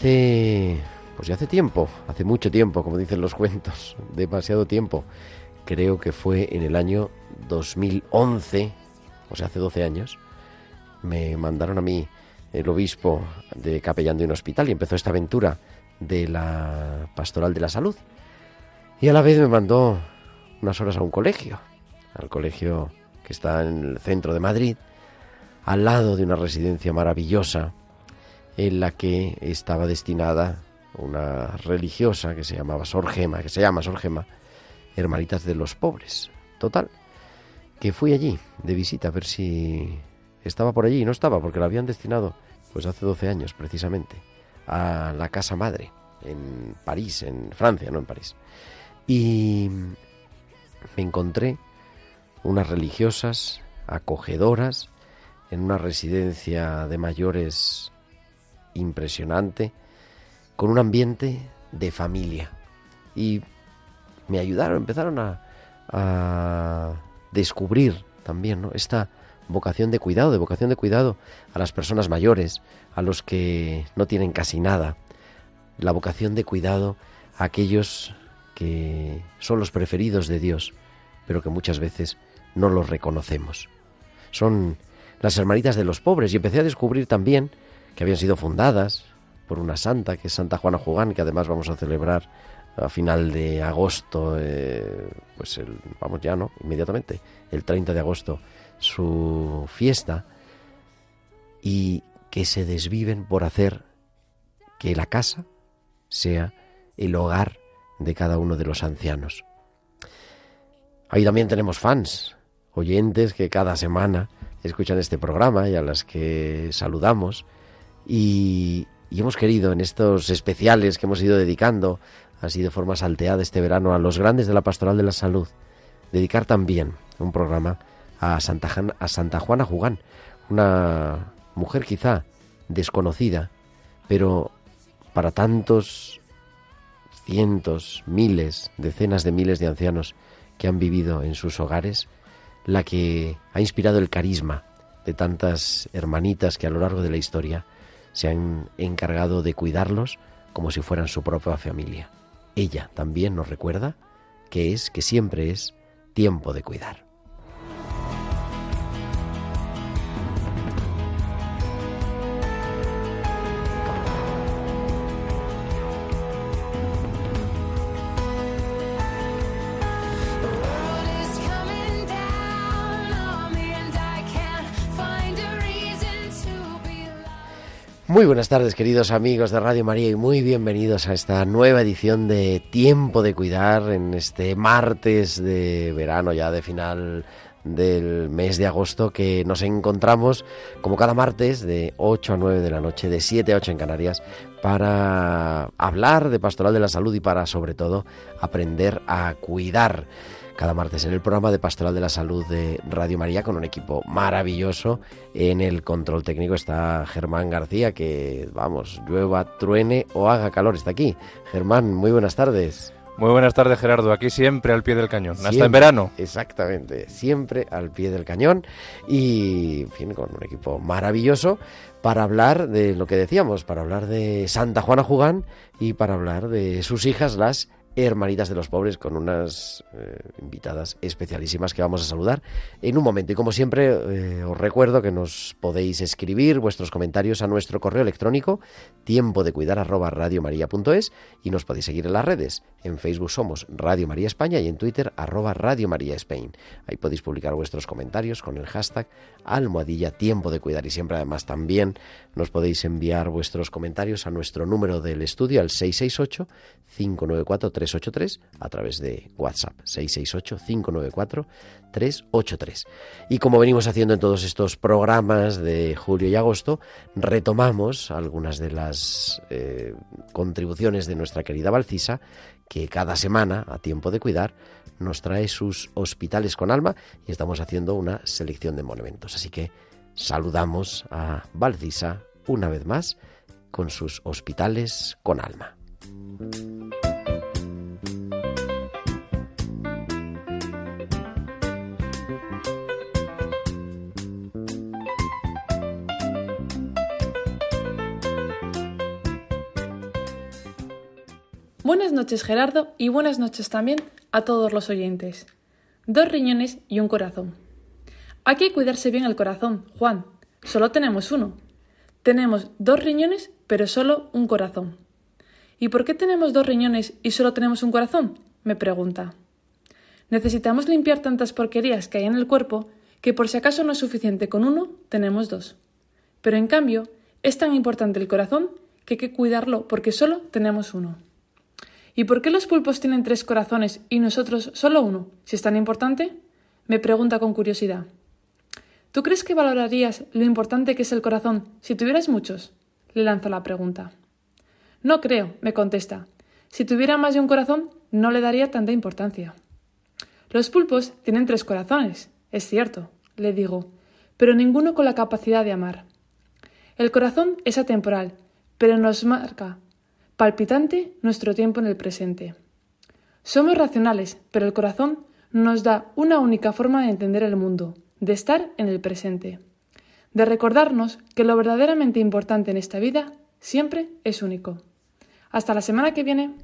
Hace. Pues ya hace tiempo, hace mucho tiempo, como dicen los cuentos, demasiado tiempo. Creo que fue en el año 2011, o sea, hace 12 años, me mandaron a mí el obispo de capellán de un hospital y empezó esta aventura de la pastoral de la salud. Y a la vez me mandó unas horas a un colegio, al colegio que está en el centro de Madrid, al lado de una residencia maravillosa en la que estaba destinada una religiosa que se llamaba Sor Gema, que se llama Sor Gema, Hermanitas de los Pobres. Total, que fui allí de visita a ver si estaba por allí y no estaba porque la habían destinado pues hace 12 años precisamente a la casa madre en París, en Francia, no en París. Y me encontré unas religiosas acogedoras en una residencia de mayores impresionante, con un ambiente de familia. Y me ayudaron, empezaron a, a descubrir también ¿no? esta vocación de cuidado, de vocación de cuidado a las personas mayores, a los que no tienen casi nada, la vocación de cuidado a aquellos que son los preferidos de Dios, pero que muchas veces no los reconocemos. Son las hermanitas de los pobres y empecé a descubrir también que habían sido fundadas por una santa, que es Santa Juana Jugán, que además vamos a celebrar a final de agosto, eh, pues el, vamos ya, ¿no? Inmediatamente, el 30 de agosto, su fiesta, y que se desviven por hacer que la casa sea el hogar de cada uno de los ancianos. Ahí también tenemos fans, oyentes que cada semana escuchan este programa y a las que saludamos y, y hemos querido en estos especiales que hemos ido dedicando así de forma salteada este verano a los grandes de la pastoral de la salud, dedicar también un programa a Santa, Jan- a Santa Juana Jugán, una mujer quizá desconocida, pero para tantos cientos, miles, decenas de miles de ancianos que han vivido en sus hogares, la que ha inspirado el carisma de tantas hermanitas que a lo largo de la historia se han encargado de cuidarlos como si fueran su propia familia. Ella también nos recuerda que es, que siempre es, tiempo de cuidar. Muy buenas tardes, queridos amigos de Radio María, y muy bienvenidos a esta nueva edición de Tiempo de Cuidar en este martes de verano, ya de final del mes de agosto, que nos encontramos como cada martes de 8 a 9 de la noche, de 7 a 8 en Canarias, para hablar de pastoral de la salud y para, sobre todo, aprender a cuidar cada martes en el programa de Pastoral de la Salud de Radio María con un equipo maravilloso. En el control técnico está Germán García, que vamos, llueva, truene o haga calor, está aquí. Germán, muy buenas tardes. Muy buenas tardes, Gerardo. Aquí siempre al pie del cañón. Hasta en verano. Exactamente, siempre al pie del cañón y, en fin, con un equipo maravilloso para hablar de lo que decíamos, para hablar de Santa Juana Jugán y para hablar de sus hijas, las Hermanitas de los Pobres, con unas eh, invitadas especialísimas que vamos a saludar en un momento. Y como siempre, eh, os recuerdo que nos podéis escribir vuestros comentarios a nuestro correo electrónico tiempo de cuidar arroba radiomaria.es y nos podéis seguir en las redes. En Facebook somos Radio María España y en Twitter arroba Radio María Spain. Ahí podéis publicar vuestros comentarios con el hashtag almohadilla tiempo de cuidar y siempre además también nos podéis enviar vuestros comentarios a nuestro número del estudio al 668 594 383 a través de WhatsApp 668 594 383. Y como venimos haciendo en todos estos programas de julio y agosto, retomamos algunas de las eh, contribuciones de nuestra querida Valcisa, que cada semana, a tiempo de cuidar, nos trae sus hospitales con alma y estamos haciendo una selección de monumentos. Así que saludamos a Valcisa una vez más con sus hospitales con alma. Buenas noches Gerardo y buenas noches también a todos los oyentes. Dos riñones y un corazón. Hay que cuidarse bien el corazón, Juan. Solo tenemos uno. Tenemos dos riñones pero solo un corazón. ¿Y por qué tenemos dos riñones y solo tenemos un corazón? me pregunta. Necesitamos limpiar tantas porquerías que hay en el cuerpo que por si acaso no es suficiente con uno, tenemos dos. Pero en cambio, es tan importante el corazón que hay que cuidarlo porque solo tenemos uno. ¿Y por qué los pulpos tienen tres corazones y nosotros solo uno, si es tan importante? Me pregunta con curiosidad. ¿Tú crees que valorarías lo importante que es el corazón si tuvieras muchos? Le lanzo la pregunta. No creo, me contesta. Si tuviera más de un corazón, no le daría tanta importancia. Los pulpos tienen tres corazones, es cierto, le digo, pero ninguno con la capacidad de amar. El corazón es atemporal, pero nos marca palpitante nuestro tiempo en el presente. Somos racionales, pero el corazón nos da una única forma de entender el mundo, de estar en el presente, de recordarnos que lo verdaderamente importante en esta vida siempre es único. Hasta la semana que viene.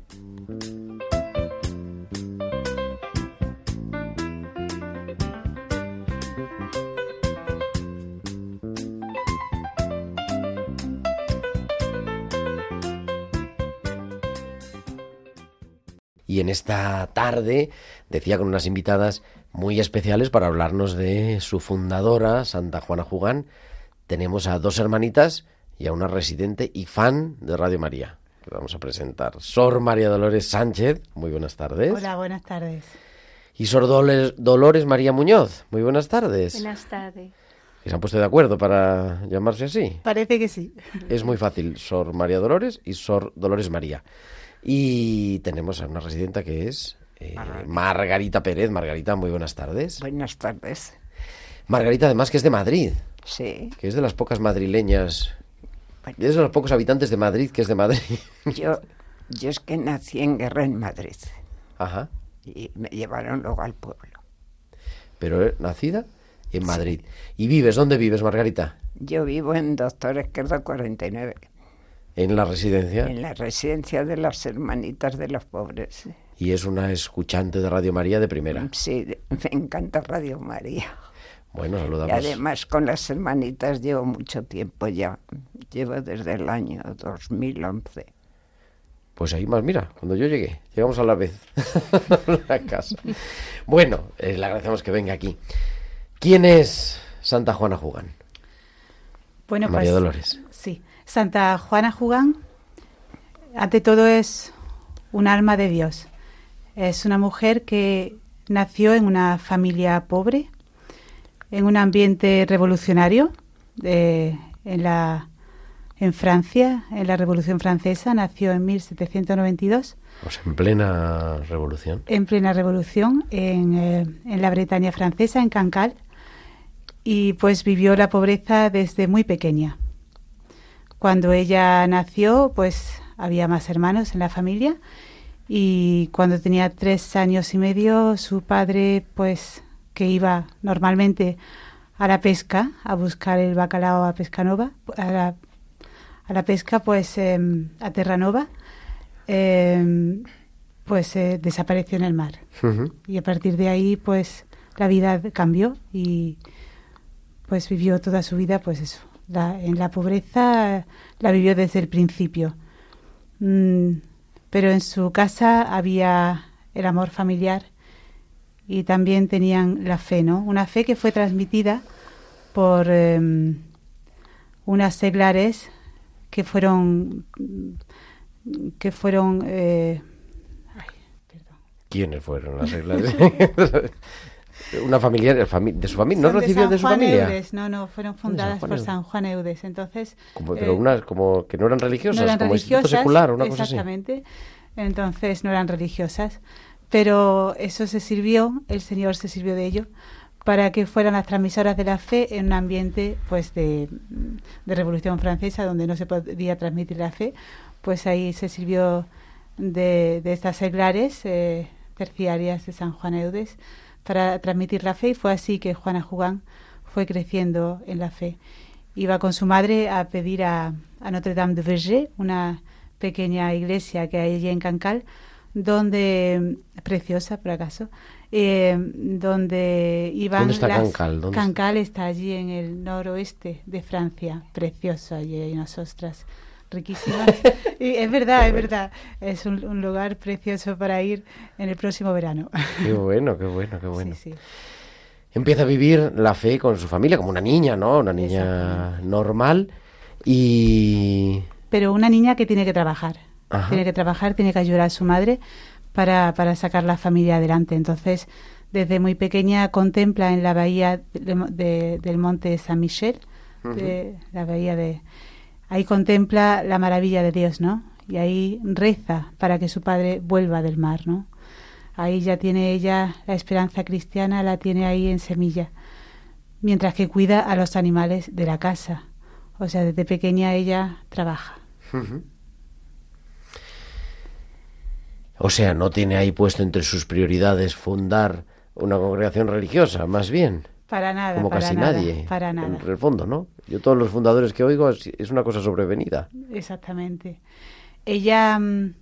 Y en esta tarde decía con unas invitadas muy especiales para hablarnos de su fundadora, Santa Juana Jugán. Tenemos a dos hermanitas y a una residente y fan de Radio María. Que vamos a presentar. Sor María Dolores Sánchez, muy buenas tardes. Hola, buenas tardes. Y Sor Dolores, Dolores María Muñoz, muy buenas tardes. Buenas tardes. Se han puesto de acuerdo para llamarse así. Parece que sí. Es muy fácil, Sor María Dolores y Sor Dolores María. Y tenemos a una residenta que es eh, Margarita Pérez. Margarita, muy buenas tardes. Buenas tardes. Margarita, además, que es de Madrid, Sí, que es de las pocas madrileñas, Bueno. es de los pocos habitantes de Madrid que es de Madrid. yo, yo es que nací en Guerra en Madrid Ajá. y me llevaron luego al pueblo. Pero eh, nacida en Madrid. ¿Y vives? ¿Dónde vives, Margarita? Yo vivo en Doctor Esquerdo 49, En la residencia. en la residencia de las hermanitas de los pobres. Y es una escuchante de Radio María de primera. Sí, me encanta Radio María. Bueno, Y saludamos. además con las hermanitas llevo mucho tiempo ya. Llevo desde el año 2011. Pues ahí más, mira, cuando yo llegué, llegamos a la vez a casa. Bueno, eh, le agradecemos que venga aquí. ¿Quién es Santa Juana Jugán? Bueno, María pues Dolores. Santa Juana Jugán, ante todo es un alma de Dios. Es una mujer que nació en una familia pobre, en un ambiente revolucionario, eh, en la en Francia, en la Revolución Francesa, nació en 1792, Pues en plena revolución. en plena revolución, en, eh, en la Bretaña francesa, en Cancale, y pues vivió la pobreza desde muy pequeña. Cuando ella nació, pues había más hermanos en la familia. Y cuando tenía tres años y medio su padre pues que iba normalmente a la pesca a buscar el bacalao a Pescanova a la, a la pesca pues em, a Terranova em, pues eh, desapareció en el mar. Y a partir de ahí pues la vida cambió y pues vivió toda su vida pues eso la- en la pobreza la vivió desde el principio Mm, pero en su casa había el amor familiar y también tenían la fe no una fe que fue transmitida por em, unas seglares que fueron que fueron eh, ay, perdón. ¿Quiénes fueron las reglas? Una familiar fami- de su familia. ¿No recibió de su Juan familia? Eudes, no, no, fueron fundadas por. San Juan Eudes. Entonces, Como, eh, pero unas como que no eran religiosas, no eran como instituto religiosas, secular, una cosa así. exactamente. Entonces no eran religiosas, pero eso se sirvió, el Señor se sirvió de ello para que fueran las transmisoras de la fe en un ambiente pues de, de Revolución Francesa donde no se podía transmitir la fe, pues ahí se sirvió de, de estas seglares eh, terciarias de San Juan Eudes para transmitir la fe y fue así que Juana Jugán fue creciendo en la fe. Iba con su madre a pedir a, a Notre Dame de Verger, una pequeña iglesia que hay allí en Cancal, donde, preciosa por acaso, eh, donde iban ¿Dónde está las- Cancal? Cancal está allí en el noroeste de Francia, precioso, allí hay unas ostras riquísimas. y es verdad, es verdad, es un, un lugar precioso para ir en el próximo verano. Qué bueno, qué bueno, qué bueno. Sí, sí. Empieza a vivir la fe con su familia como una niña, ¿no? Una niña normal y Pero una niña que tiene que trabajar, Ajá. tiene que trabajar, tiene que ayudar a su madre para, para sacar la familia adelante. Entonces, desde muy pequeña contempla en la bahía de- de- del monte San Michel, de la bahía de... Ahí contempla la maravilla de Dios, ¿no? Y ahí reza para que su padre vuelva del mar, ¿no? Ahí ya tiene ella la esperanza cristiana, la tiene ahí en semilla. Mientras que cuida a los animales de la casa. O sea, desde pequeña ella trabaja. O sea, no tiene ahí puesto entre sus prioridades fundar una congregación religiosa, más bien. Para nada. Como para casi nada, nadie. Para nada. En el fondo, ¿no? Yo todos los fundadores que oigo es, es una cosa sobrevenida. Exactamente. Ella, mm,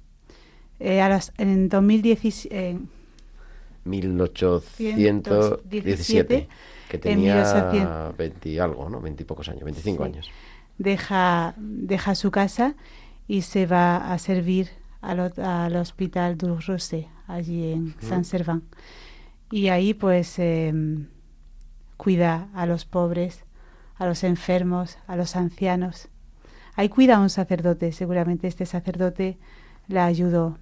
eh, a los- en 2017, eh, 1817, que en tenía 1800. 20 y algo, ¿no? 20 y pocos años, 25 Sí. años. deja, deja su casa y se va a servir al, al Hospital du Rosé, allí en San Serván. Y ahí pues em, cuida a los pobres, a los enfermos, a los ancianos. Ahí cuida a un sacerdote, seguramente este sacerdote la ayudó.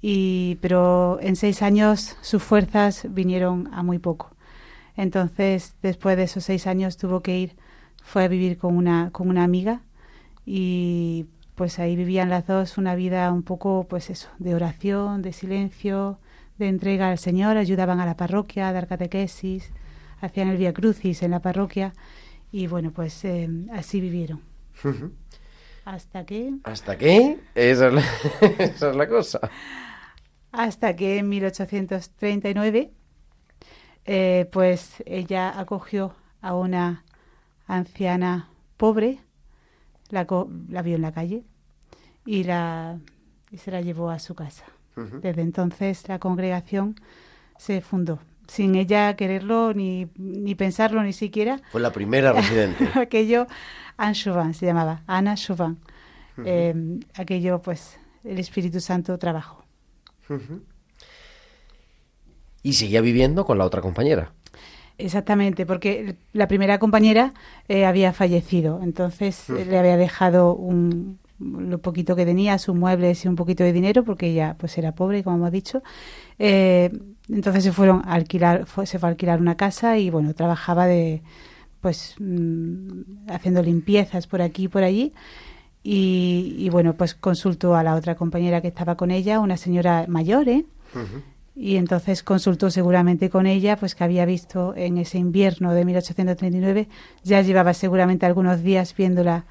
Y, pero en seis años sus fuerzas vinieron a muy poco. Entonces, después de esos seis años tuvo que ir, fue a vivir con una, con una amiga y pues ahí vivían las dos una vida un poco, pues eso, de oración, de silencio, de entrega al Señor, ayudaban a la parroquia a dar catequesis, hacían el Via Crucis en la parroquia y bueno, pues eh, así vivieron. Hasta que, ¿Hasta qué? Esa es la, esa es la cosa. hasta que en 1839, eh, pues ella acogió a una anciana pobre, la, la vio en la calle y, la, y se la llevó a su casa. Desde entonces la congregación se fundó, sin ella quererlo ni, ni pensarlo ni siquiera. Fue la primera residente. aquello, Anne Chauvin se llamaba, Ana Chauvin. Eh, aquello, pues, el Espíritu Santo trabajó. Y seguía viviendo con la otra compañera. Exactamente, porque la primera compañera eh, había fallecido, entonces le había dejado un, lo poquito que tenía, sus muebles y un poquito de dinero, porque ella pues era pobre, como hemos dicho. Eh, entonces se fueron a alquilar, fue- se fue a alquilar una casa y bueno, trabajaba de pues mm, haciendo limpiezas por aquí y por allí. Y, y, bueno, pues consultó a la otra compañera que estaba con ella, una señora mayor, ¿eh? Y entonces consultó seguramente con ella, pues que había visto en ese invierno de 1839, ya llevaba seguramente algunos días viéndola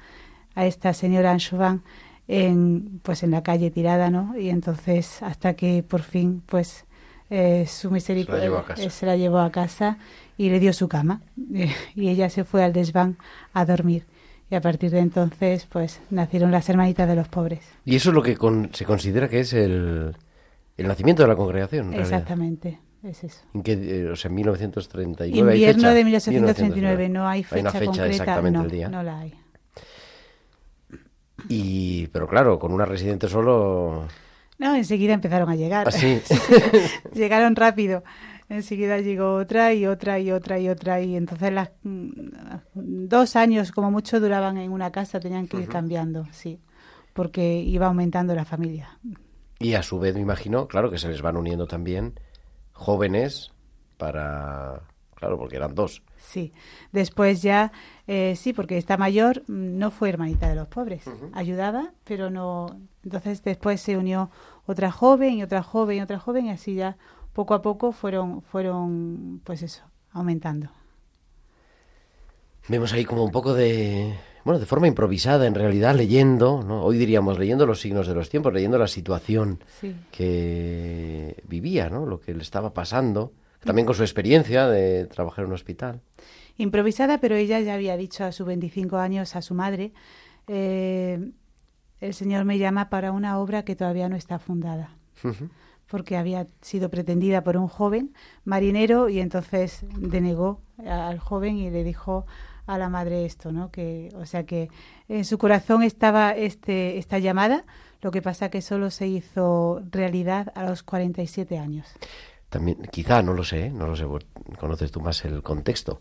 a esta señora Anchovan en, pues en la calle tirada, ¿no? Y entonces hasta que por fin, pues eh, su misericordia eh, se la llevó a casa y le dio su cama y ella se fue al desván a dormir. Y a partir de entonces, pues nacieron las hermanitas de los pobres. Y eso es lo que con- se considera que es el, el nacimiento de la congregación. en. Exactamente, es eso. ¿En qué, eh, o sea, en 1939. ¿hay Invierno fecha? de 1839, 1939. no hay fecha, una fecha concreta, exactamente no, el día. no la hay. Y, pero claro, con una residente solo. No, enseguida empezaron a llegar. Así. Llegaron rápido. Enseguida llegó otra y otra y otra y otra y entonces las mm, dos años como mucho duraban en una casa, tenían que ir cambiando, sí, porque iba aumentando la familia. Y a su vez, me imagino, claro, que se les van uniendo también jóvenes para. Claro, porque eran dos. Sí. Después ya, eh, sí, porque esta mayor mm, no fue hermanita de los pobres. Ayudaba, pero no. Entonces después se unió otra joven y otra joven y otra joven y así ya poco a poco fueron, fueron, pues eso, aumentando. Vemos ahí como un poco de. Bueno, de forma improvisada, en realidad, leyendo, ¿no? Hoy diríamos leyendo los signos de los tiempos, leyendo la situación Sí. que vivía, ¿no? Lo que le estaba pasando. También con su experiencia de trabajar en un hospital. Improvisada, pero ella ya había dicho a sus 25 años a su madre, eh, el Señor me llama para una obra que todavía no está fundada. Porque había sido pretendida por un joven marinero y entonces denegó al joven y le dijo a la madre esto, ¿no? Que, o sea que en su corazón estaba este, esta llamada, lo que pasa que solo se hizo realidad a los 47 años. También, quizá, no lo sé, ¿eh? no lo sé, conoces tú más el contexto.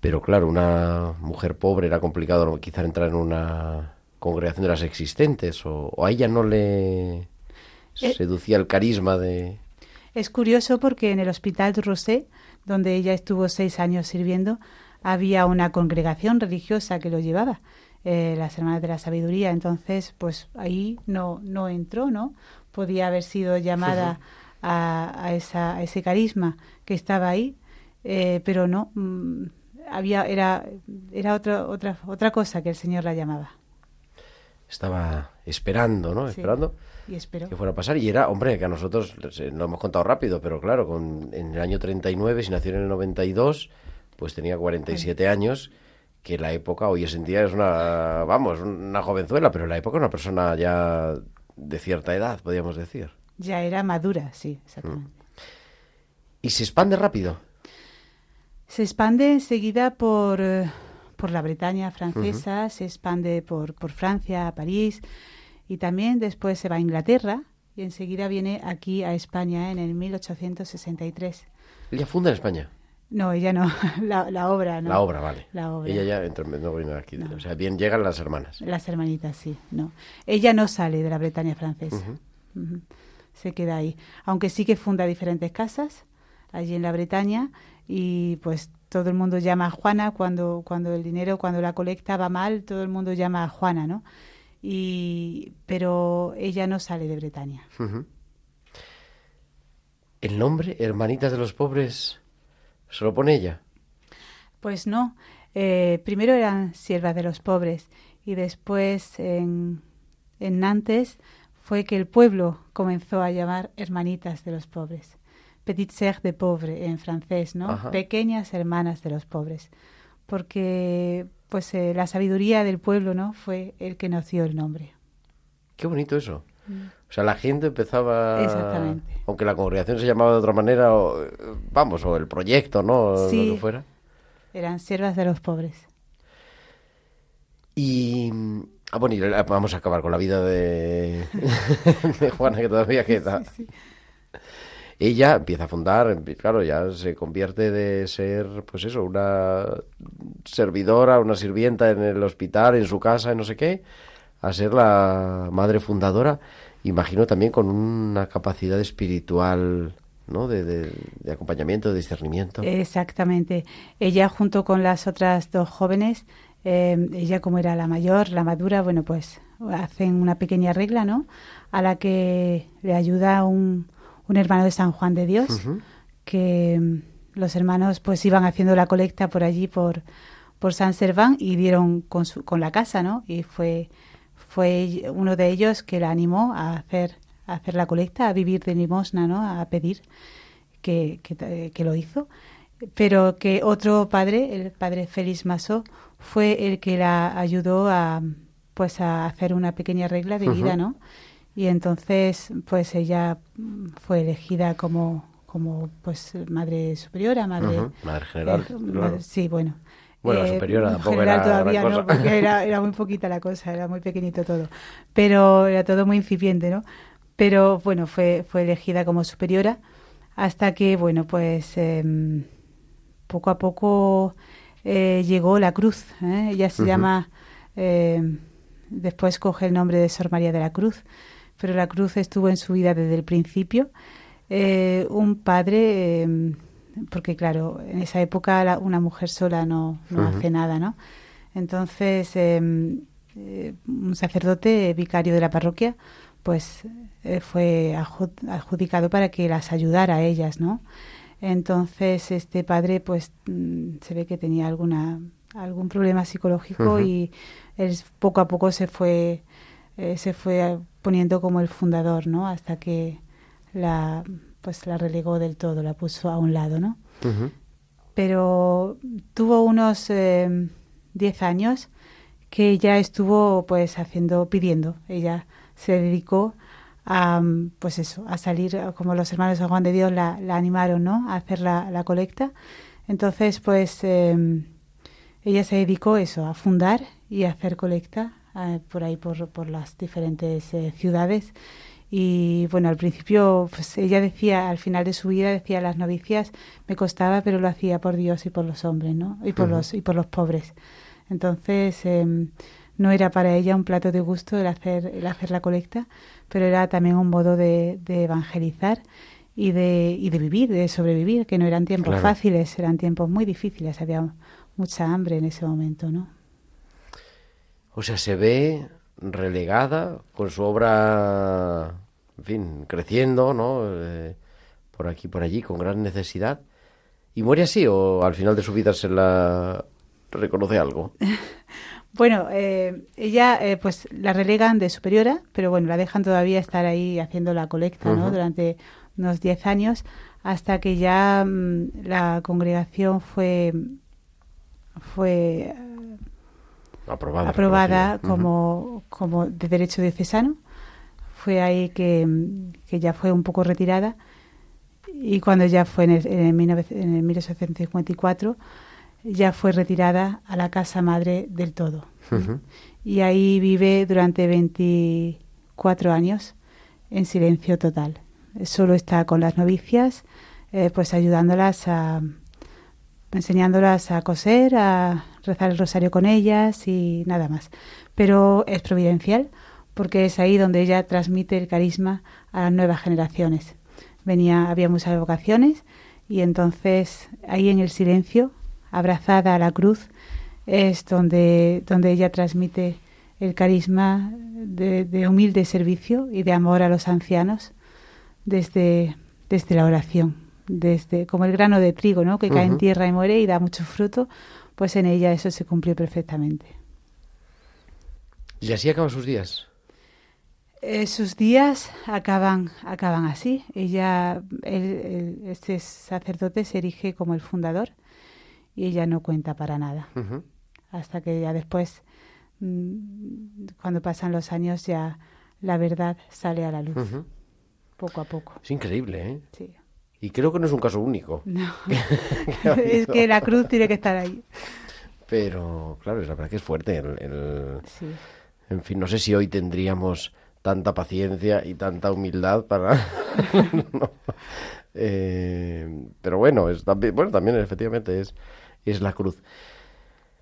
Pero claro, una mujer pobre era complicado quizá entrar en una congregación de las existentes o, o a ella no le Eh. seducía el carisma de... Es curioso porque en el Hospital du Rosé, donde ella estuvo seis años sirviendo, había una congregación religiosa que lo llevaba, eh, las Hermanas de la Sabiduría. Entonces, pues ahí no, no entró, ¿no? Podía haber sido llamada a, a esa, a ese carisma que estaba ahí, eh, pero no. mm, había, era era otra, otra, otra cosa que el Señor la llamaba. Estaba esperando, ¿no? Sí. Esperando Y que fuera a pasar. Y era, hombre, que a nosotros lo hemos contado rápido, pero claro, con, en el año 39, si nació en el 92, pues tenía 47 años, que la época hoy en día es una, vamos, una jovenzuela, pero en la época una persona ya de cierta edad, podríamos decir. Ya era madura, sí, exactamente. Y se expande rápido. Se expande enseguida por, eh, por la Bretaña francesa, se expande por, por Francia, a París, y también después se va a Inglaterra y enseguida viene aquí a España en el 1863. Ella funda en España. No, ella no, la, la obra, ¿no? La obra, vale. La obra. Ella ya entró- no vino aquí. No. O sea, bien llegan las hermanas. Las hermanitas, sí, no. Ella no sale de la Bretaña francesa. Se queda ahí. Aunque sí que funda diferentes casas allí en la Bretaña y pues todo el mundo llama a Juana cuando, cuando el dinero, cuando la colecta va mal, todo el mundo llama a Juana, ¿no? Y, pero ella no sale de Bretaña. El nombre, Hermanitas de los Pobres, se lo pone ella. Pues no. Eh, primero eran siervas de los pobres y después en, en Nantes fue que el pueblo comenzó a llamar hermanitas de los pobres. Petite sœur de pauvre en francés, ¿no? Ajá. Pequeñas hermanas de los pobres. Porque pues eh, la sabiduría del pueblo, ¿no? Fue el que nació el nombre. Qué bonito eso. O sea, la gente empezaba... Exactamente. Aunque la congregación se llamaba de otra manera, o, eh, vamos, o el proyecto, ¿no? Sí. Lo que fuera. Eran siervas de los pobres. Y... Ah, bueno, y la- vamos a acabar con la vida de, de Juana, que todavía queda. Sí, sí. Ella empieza a fundar, empie- claro, ya se convierte de ser, pues eso, una servidora, una sirvienta en el hospital, en su casa, en no sé qué, a ser la madre fundadora, imagino también con una capacidad espiritual, ¿no? De, de- de acompañamiento, de discernimiento. Exactamente. Ella junto con las otras dos jóvenes, eh, ella como era la mayor, la madura, bueno, pues hacen una pequeña regla, ¿no? A la que le ayuda un, un hermano de San Juan de Dios, que mm, los hermanos pues iban haciendo la colecta por allí, por, por San Serván, y dieron con, su, con la casa, ¿no? Y fue, fue uno de ellos que la animó a hacer, a hacer la colecta, a vivir de limosna, ¿no? A pedir que, que, que lo hizo. Pero que otro padre, el padre Félix Masó, fue el que la ayudó a pues a hacer una pequeña regla de vida. ¿no? Y entonces, pues ella fue elegida como, como pues madre superiora, madre Madre general. eh, sí, bueno. Bueno, superiora tampoco general era todavía. ¿no? Porque era, era muy poquita la cosa, era muy pequeñito todo. Pero era todo muy incipiente, ¿no? Pero bueno, fue, fue elegida como superiora hasta que, bueno, pues em, poco a poco eh, llegó la cruz. ¿eh? Ella se llama, em, después coge el nombre de Sor María de la Cruz, pero la cruz estuvo en su vida desde el principio. Eh, un padre, em, porque claro, en esa época la- una mujer sola no, no hace nada, ¿no? Entonces, em, eh, un sacerdote vicario de la parroquia, pues eh, fue adjudicado para que las ayudara a ellas, ¿no? Entonces, este padre, pues, mm, se ve que tenía alguna algún problema psicológico y él poco a poco se fue eh, se fue poniendo como el fundador, ¿no? Hasta que la pues la relegó del todo, la puso a un lado, ¿no? Pero tuvo unos eh, 10 años que ella estuvo pues haciendo, pidiendo. Ella se dedicó a, pues eso, a salir, como los hermanos de Juan de Dios la, la animaron, ¿no? A hacer la, la colecta. Entonces, pues eh, ella se dedicó eso, a fundar y a hacer colecta eh, por ahí, por, por las diferentes eh, ciudades. Y bueno, al principio, pues ella decía, al final de su vida, decía las novicias, me costaba, pero lo hacía por Dios y por los hombres, ¿no? Y por, los, y por los pobres. Entonces, em, no era para ella un plato de gusto el hacer, el hacer la colecta, pero era también un modo de, de evangelizar y de, y de vivir, de sobrevivir, que no eran tiempos Claro. fáciles, eran tiempos muy difíciles, había mucha hambre en ese momento, ¿no? O sea, se ve relegada con su obra, en fin, creciendo, ¿no? Eh, por aquí, por allí, con gran necesidad. ¿Y muere así o al final de su vida se la reconoce algo? Bueno, eh, ella eh, pues la relegan de superiora, pero bueno, la dejan todavía estar ahí haciendo la colecta, ¿no? Durante unos 10 años, hasta que ya mm, la congregación fue fue Aprobada. aprobada reconocida. Ujú. como, como de derecho diocesano. Fue ahí que, mm, que ya fue un poco retirada y cuando ya fue en el, en el 19 en el 1854 ya fue retirada a la casa madre del todo. Y ahí vive durante 24 años en silencio total. Solo está con las novicias, eh, pues ayudándolas a, enseñándolas a coser, a rezar el rosario con ellas y nada más. Pero es providencial porque es ahí donde ella transmite el carisma a las nuevas generaciones. Venía, había muchas vocaciones y entonces ahí en el silencio, abrazada a la cruz, es donde, donde ella transmite el carisma de, de humilde servicio y de amor a los ancianos desde, desde la oración, desde como el grano de trigo, ¿no? que cae en tierra y muere y da mucho fruto, pues en ella eso se cumplió perfectamente. Y así acaban sus días. Eh, sus días acaban, acaban así. Ella, él- él- este sacerdote se erige como el fundador y ella no cuenta para nada. Hasta que ya después, mm, cuando pasan los años, ya la verdad sale a la luz, poco a poco. Es increíble, ¿eh? Sí. Y creo que no es un caso único. No. Es que la cruz tiene que estar ahí. Pero, claro, es la verdad que es fuerte. el- el- Sí. En fin, no sé si hoy tendríamos tanta paciencia y tanta humildad para... No. Eh, pero bueno, es también, bueno, también efectivamente es, es la cruz.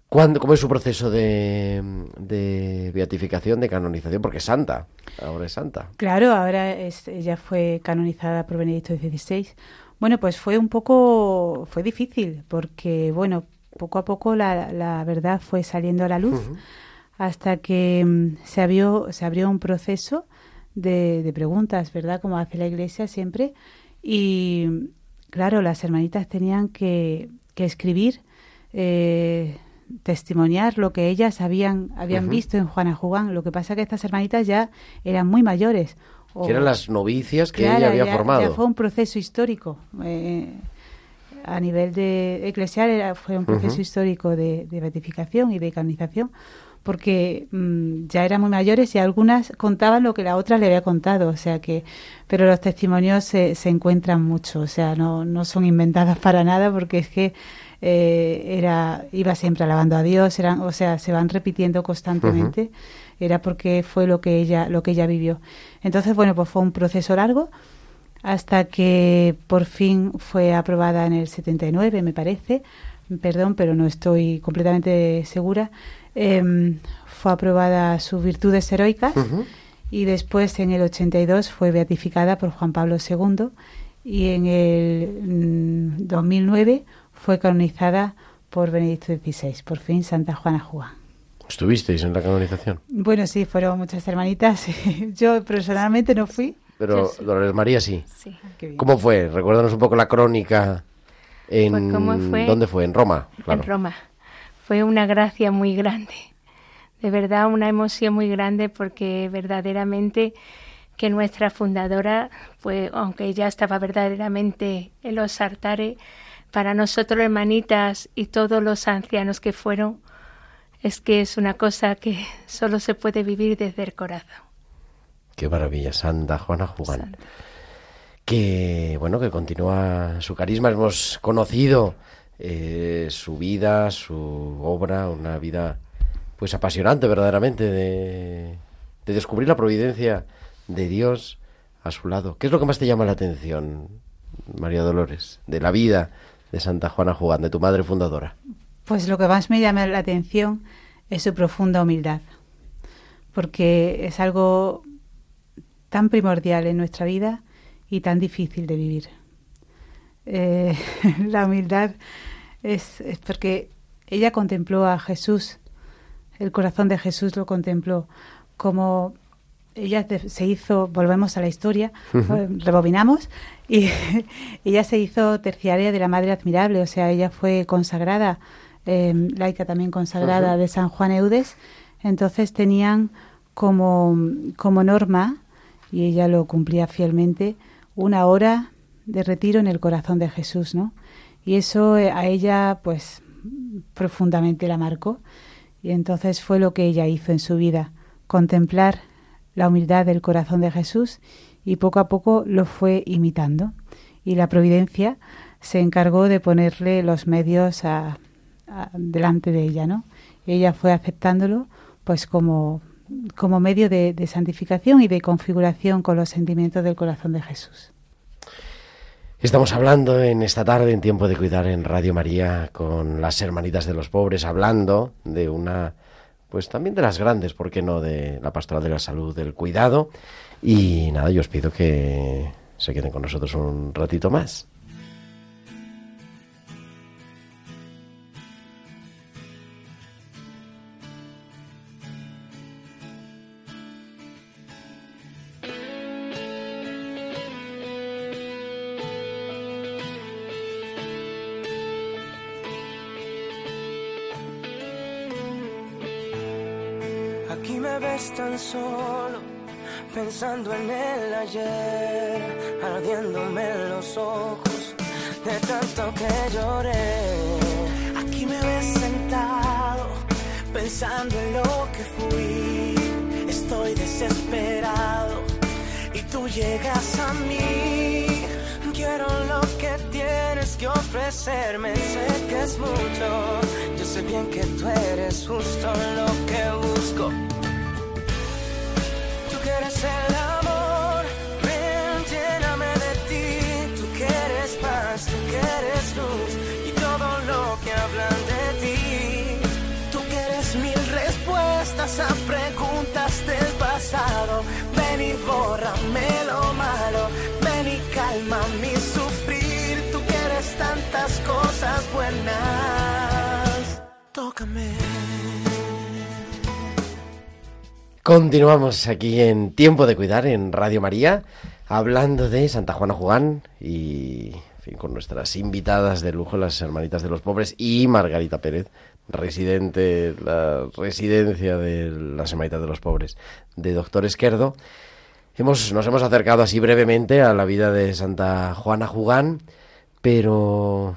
¿Cuándo, ¿Cómo es su proceso de, de beatificación, de canonización? Porque es santa, ahora es santa. Claro, ahora es, ella fue canonizada por Benedicto XVI. Bueno, pues fue un poco, fue difícil, porque bueno, poco a poco la, la verdad fue saliendo a la luz hasta que mm, se abrió, se abrió un proceso de, de preguntas, ¿verdad? Como hace la Iglesia siempre. Y claro, las hermanitas tenían que, que escribir eh, testimoniar lo que ellas habían, habían visto en Juana Jugán. Lo que pasa que estas hermanitas ya eran muy mayores. o- Que eran las novicias que Claro, ella había ya- formado. ya fue un proceso histórico. eh, a nivel de eclesial era- fue un proceso histórico de, de beatificación y de canonización, porque mm, ya eran muy mayores y algunas contaban lo que la otra le había contado, o sea que, pero los testimonios se, se encuentran mucho, o sea, no, no son inventadas para nada, porque es que eh, era iba siempre alabando a Dios, eran, o sea, se van repitiendo constantemente. Era porque fue lo que ella lo que ella vivió. Entonces, bueno, pues fue un proceso largo hasta que por fin fue aprobada en el 79, me parece. Perdón, pero no estoy completamente segura. Em, fue aprobada sus virtudes heroicas Ujú. y después en el 82 fue beatificada por Juan Pablo II y en el mm, 2009 fue canonizada por Benedicto XVI, por fin Santa Juana Juan. ¿Estuvisteis en la canonización? Bueno, sí, fueron muchas hermanitas. Yo personalmente no fui. Pero Sí. Dolores María sí. Sí. ¿Cómo fue? Recuérdanos un poco la crónica. En, Pues, ¿cómo fue? ¿Dónde fue? En Roma, claro. en Roma. Fue una gracia muy grande, de verdad una emoción muy grande porque verdaderamente que nuestra fundadora, pues aunque ella estaba verdaderamente en los altares, para nosotros hermanitas y todos los ancianos que fueron, es que es una cosa que solo se puede vivir desde el corazón. Qué maravilla, Santa Juana. Santa. Que, bueno, que continúa su carisma. Hemos conocido eh, su vida, su obra, una vida, pues apasionante verdaderamente de, de descubrir la providencia de Dios a su lado. ¿Qué es lo que más te llama la atención, María Dolores, de la vida de Santa Juana Jugán, de tu madre fundadora? Pues lo que más me llama la atención es su profunda humildad, porque es algo tan primordial en nuestra vida y tan difícil de vivir. Eh, la humildad es, es porque ella contempló a Jesús, el corazón de Jesús lo contempló, como ella se hizo, volvemos a la historia, eh, rebobinamos, y ella se hizo terciaria de la Madre Admirable, o sea, ella fue consagrada, eh, laica también consagrada de San Juan Eudes, entonces tenían como, como norma, y ella lo cumplía fielmente, una hora de retiro en el corazón de Jesús, ¿no? Y eso eh, a ella, pues, profundamente la marcó. Y entonces fue lo que ella hizo en su vida, contemplar la humildad del corazón de Jesús y poco a poco lo fue imitando. Y la providencia se encargó de ponerle los medios a- delante de ella, ¿no? Ella fue aceptándolo pues como, como medio de santificación y de configuración con los sentimientos del corazón de Jesús. Estamos hablando en esta tarde, en Tiempo de Cuidar en Radio María, con las hermanitas de los pobres, hablando de una, pues también de las grandes, ¿por qué no?, de la pastoral de la salud, del cuidado. Y nada, yo os pido que se queden con nosotros un ratito más. Tan solo, pensando en el ayer, ardiéndome los ojos de tanto que lloré. Aquí me ves sentado, pensando en lo que fui. Estoy desesperado y tú llegas a mí. Quiero lo que tienes que ofrecerme, sé que es mucho. Yo sé bien que tú eres justo lo que busco. Quieres el amor, ven, lléname de ti. Tú quieres paz, tú quieres luz y todo lo que hablan de ti. Tú quieres mil respuestas a preguntas del pasado. Ven y bórrame lo malo, ven y calma mi sufrir. Tú quieres tantas cosas buenas. Tócame. Continuamos aquí en Tiempo de Cuidar en Radio María, hablando de Santa Juana Jugán y en fin, con nuestras invitadas de lujo, las hermanitas de los pobres y Margarita Pérez, residente, la residencia de las Hermanitas de los Pobres de Doctor Esquerdo. Hemos, nos hemos acercado así brevemente a la vida de Santa Juana Jugán, pero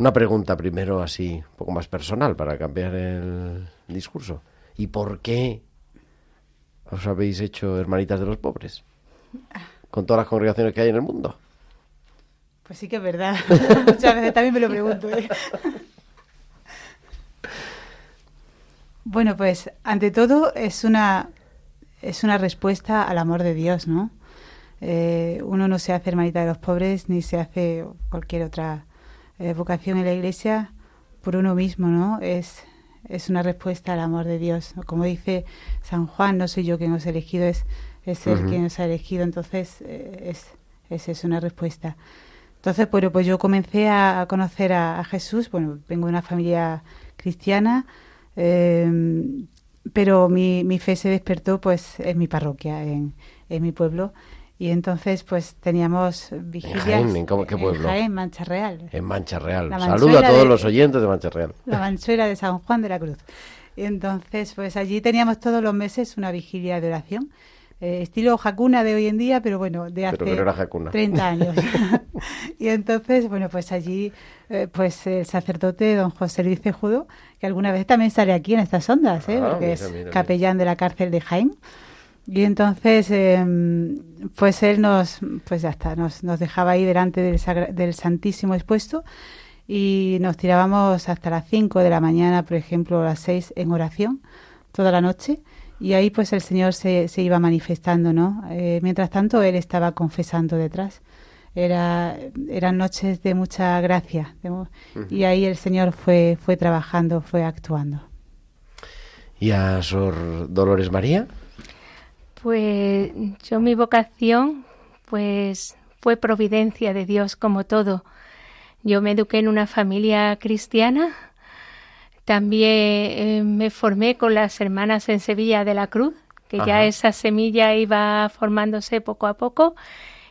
una pregunta primero así, un poco más personal para cambiar el discurso. ¿Y por qué os habéis hecho Hermanitas de los Pobres? Con todas las congregaciones que hay en el mundo. Pues sí que es verdad. Muchas veces también me lo pregunto. ¿eh? Bueno, pues ante todo es una es una respuesta al amor de Dios, ¿no? Eh, uno no se hace hermanita de los pobres ni se hace cualquier otra eh, vocación en la Iglesia por uno mismo, ¿no? Es es una respuesta al amor de Dios. Como dice San Juan, no soy yo quien os ha elegido, es, es Él quien os ha elegido. Entonces, eh, es, es, una respuesta. Entonces, bueno, pues yo comencé a, conocer a, Jesús. Bueno, vengo de una familia cristiana, em, pero mi, mi, fe se despertó pues en mi parroquia, en, en mi pueblo. Y entonces, pues teníamos vigilias. ¿En, Jaén, ¿en qué pueblo? En Jaén, Mancha Real. En Mancha Real. Saludo a todos los oyentes de Mancha Real. La manchuela de San Juan de la Cruz. Y entonces, pues allí teníamos todos los meses una vigilia de oración. Eh, estilo jacuna de hoy en día, pero bueno, de hace 30 años. y entonces, bueno, pues allí, eh, pues el sacerdote don José Luis Cejudo, que alguna vez también sale aquí en estas ondas, ¿eh? Ah, porque es capellán de la cárcel de Jaén. Y entonces, em, pues él nos, pues ya está, nos, nos dejaba ahí delante del, del Santísimo expuesto y nos tirábamos hasta las 5 de la mañana, por ejemplo, a las 6 en oración, toda la noche. Y ahí pues el Señor se, se iba manifestando, ¿no? Eh, mientras tanto, Él estaba confesando detrás. Era, eran noches de mucha gracia. Y ahí el Señor fue, fue trabajando, fue actuando. ¿Y a Sor Dolores María? Pues yo mi vocación pues fue providencia de Dios como todo. Yo me eduqué en una familia cristiana, también eh, me formé con las hermanas en Sevilla de la Cruz, que ya esa semilla iba formándose poco a poco.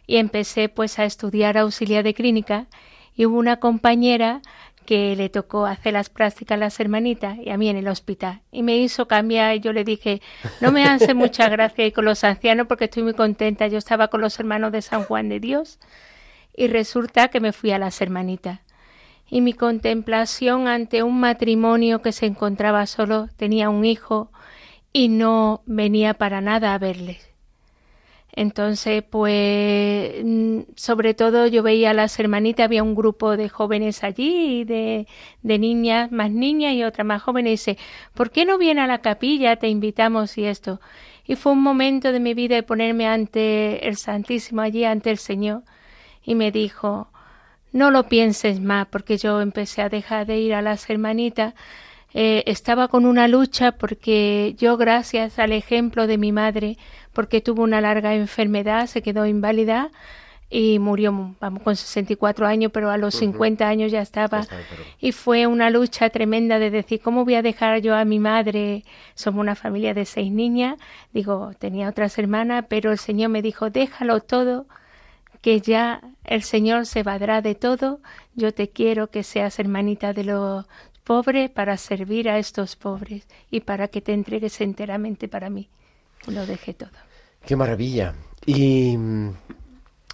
Y empecé pues a estudiar auxiliar de clínica. Y hubo una compañera que le tocó hacer las prácticas a las hermanitas y a mí en el hospital. Y me hizo cambiar y yo le dije, no me hace mucha gracia con los ancianos porque estoy muy contenta. Yo estaba con los hermanos de San Juan de Dios y resulta que me fui a las hermanitas. Y mi contemplación ante un matrimonio que se encontraba solo, tenía un hijo y no venía para nada a verles. Entonces, pues, mm, sobre todo yo veía a las hermanitas, había un grupo de jóvenes allí, de, de niñas, más niñas y otra más jóvenes, y dice, ¿por qué no viene a la capilla? Te invitamos y esto. Y fue un momento de mi vida de ponerme ante el Santísimo allí, ante el Señor, y me dijo, no lo pienses más, porque yo empecé a dejar de ir a las hermanitas, eh, estaba con una lucha porque yo, gracias al ejemplo de mi madre, porque tuvo una larga enfermedad, se quedó inválida y murió vamos, con 64 años, pero a los 50 años ya estaba. Y fue una lucha tremenda de decir, ¿cómo voy a dejar yo a mi madre? Somos una familia de seis niñas. Digo, tenía otras hermanas, pero el Señor me dijo, déjalo todo, que ya el Señor se vadrá de todo. Yo te quiero que seas hermanita de los pobres para servir a estos pobres y para que te entregues enteramente para mí. Lo dejé todo. Qué maravilla. Y